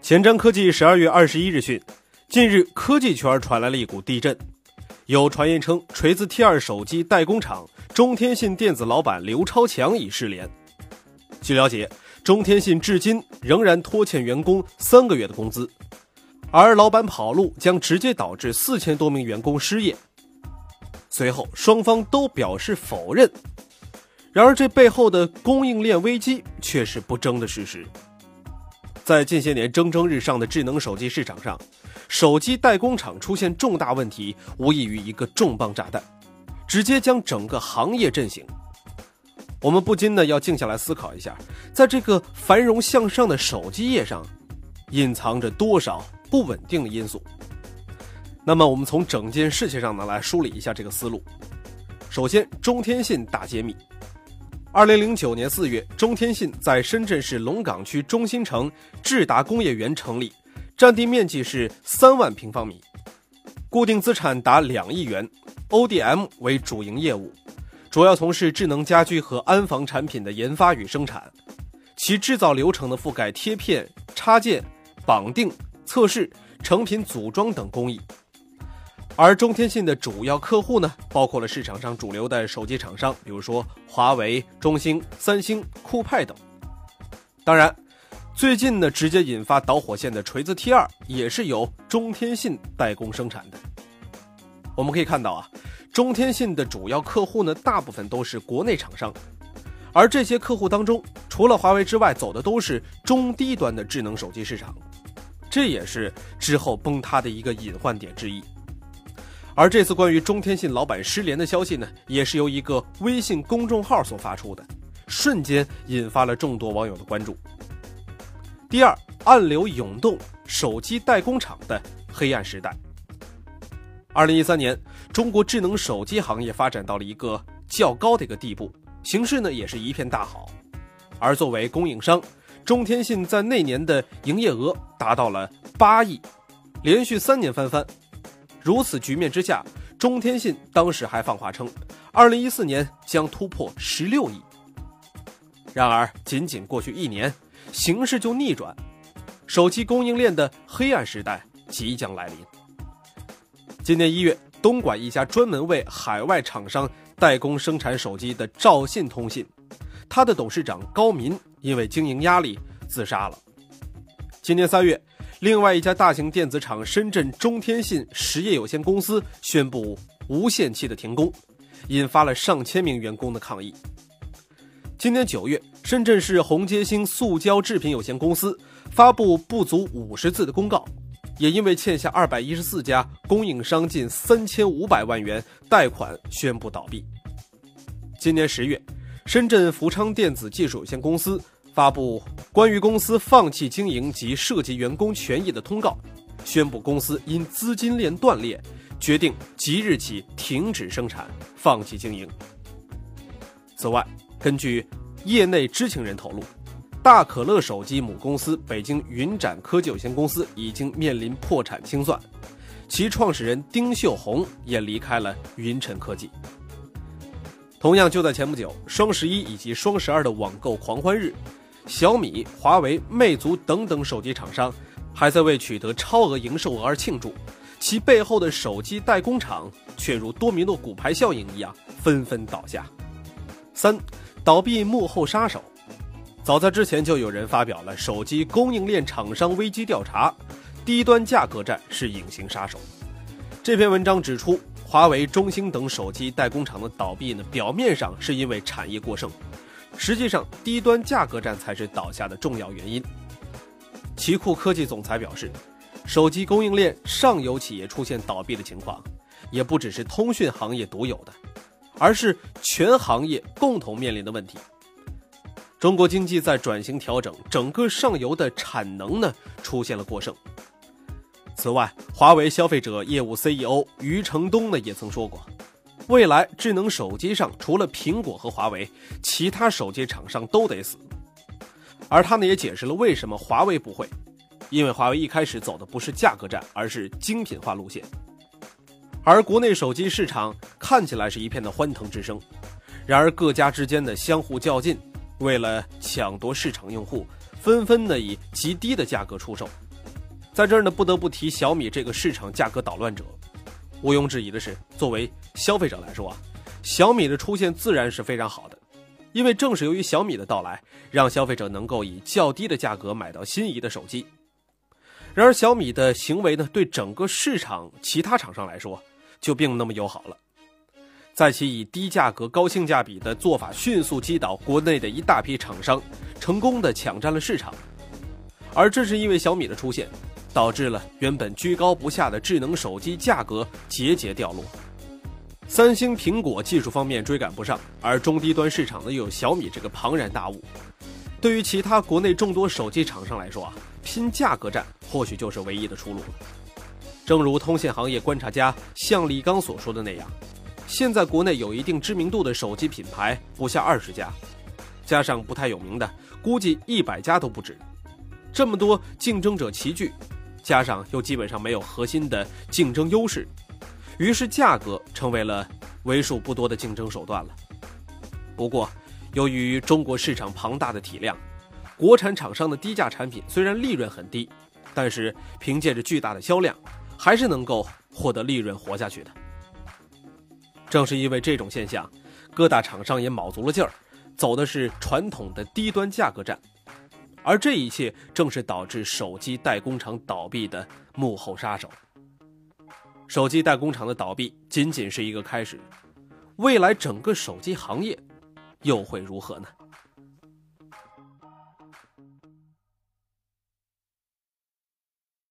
前瞻科技十二月二十一日讯，近日科技圈传来了一股地震，有传言称锤子 T 二手机代工厂中天信电子老板刘超强已失联。据了解，中天信至今仍然拖欠员工三个月的工资，而老板跑路将直接导致四千多名员工失业。随后，双方都表示否认。然而，这背后的供应链危机却是不争的事实。在近些年蒸蒸日上的智能手机市场上，手机代工厂出现重大问题，无异于一个重磅炸弹，直接将整个行业震醒。我们不禁呢要静下来思考一下，在这个繁荣向上的手机业上，隐藏着多少不稳定的因素？那么，我们从整件事情上呢来梳理一下这个思路。首先，中天信大揭秘。二零零九年四月，中天信在深圳市龙岗区中心城智达工业园成立，占地面积是三万平方米，固定资产达两亿元，ODM 为主营业务，主要从事智能家居和安防产品的研发与生产，其制造流程的覆盖贴片、插件、绑定、测试、成品组装等工艺。而中天信的主要客户呢，包括了市场上主流的手机厂商，比如说华为、中兴、三星、酷派等。当然，最近呢，直接引发导火线的锤子 T 二也是由中天信代工生产的。我们可以看到啊，中天信的主要客户呢，大部分都是国内厂商，而这些客户当中，除了华为之外，走的都是中低端的智能手机市场，这也是之后崩塌的一个隐患点之一。而这次关于中天信老板失联的消息呢，也是由一个微信公众号所发出的，瞬间引发了众多网友的关注。第二，暗流涌动，手机代工厂的黑暗时代。二零一三年，中国智能手机行业发展到了一个较高的一个地步，形势呢也是一片大好。而作为供应商，中天信在那年的营业额达到了八亿，连续三年翻番。如此局面之下，中天信当时还放话称，二零一四年将突破十六亿。然而，仅仅过去一年，形势就逆转，手机供应链的黑暗时代即将来临。今年一月，东莞一家专门为海外厂商代工生产手机的兆信通信，他的董事长高民因为经营压力自杀了。今年三月。另外一家大型电子厂深圳中天信实业有限公司宣布无限期的停工，引发了上千名员工的抗议。今年九月，深圳市红街星塑胶制品有限公司发布不足五十字的公告，也因为欠下二百一十四家供应商近三千五百万元贷款宣布倒闭。今年十月，深圳福昌电子技术有限公司。发布关于公司放弃经营及涉及员工权益的通告，宣布公司因资金链断裂，决定即日起停止生产，放弃经营。此外，根据业内知情人透露，大可乐手机母公司北京云展科技有限公司已经面临破产清算，其创始人丁秀红也离开了云晨科技。同样，就在前不久，双十一以及双十二的网购狂欢日。小米、华为、魅族等等手机厂商还在为取得超额营收而庆祝，其背后的手机代工厂却如多米诺骨牌效应一样纷纷倒下。三，倒闭幕后杀手。早在之前就有人发表了手机供应链厂商危机调查，低端价格战是隐形杀手。这篇文章指出，华为、中兴等手机代工厂的倒闭呢，表面上是因为产业过剩。实际上，低端价格战才是倒下的重要原因。奇酷科技总裁表示，手机供应链上游企业出现倒闭的情况，也不只是通讯行业独有的，而是全行业共同面临的问题。中国经济在转型调整，整个上游的产能呢出现了过剩。此外，华为消费者业务 CEO 余承东呢也曾说过。未来智能手机上，除了苹果和华为，其他手机厂商都得死。而他呢也解释了为什么华为不会，因为华为一开始走的不是价格战，而是精品化路线。而国内手机市场看起来是一片的欢腾之声，然而各家之间的相互较劲，为了抢夺市场用户，纷纷的以极低的价格出售，在这儿呢，不得不提小米这个市场价格捣乱者。毋庸置疑的是，作为消费者来说啊，小米的出现自然是非常好的，因为正是由于小米的到来，让消费者能够以较低的价格买到心仪的手机。然而，小米的行为呢，对整个市场其他厂商来说就并不那么友好了。在其以低价格、高性价比的做法，迅速击倒国内的一大批厂商，成功的抢占了市场。而正是因为小米的出现，导致了原本居高不下的智能手机价格节节掉落。三星、苹果技术方面追赶不上，而中低端市场呢又有小米这个庞然大物。对于其他国内众多手机厂商来说啊，拼价格战或许就是唯一的出路。正如通信行业观察家向立刚所说的那样，现在国内有一定知名度的手机品牌不下二十家，加上不太有名的，估计一百家都不止。这么多竞争者齐聚，加上又基本上没有核心的竞争优势，于是价格成为了为数不多的竞争手段了。不过，由于中国市场庞大的体量，国产厂商的低价产品虽然利润很低，但是凭借着巨大的销量，还是能够获得利润活下去的。正是因为这种现象，各大厂商也卯足了劲儿，走的是传统的低端价格战。而这一切正是导致手机代工厂倒闭的幕后杀手。手机代工厂的倒闭仅仅是一个开始，未来整个手机行业又会如何呢？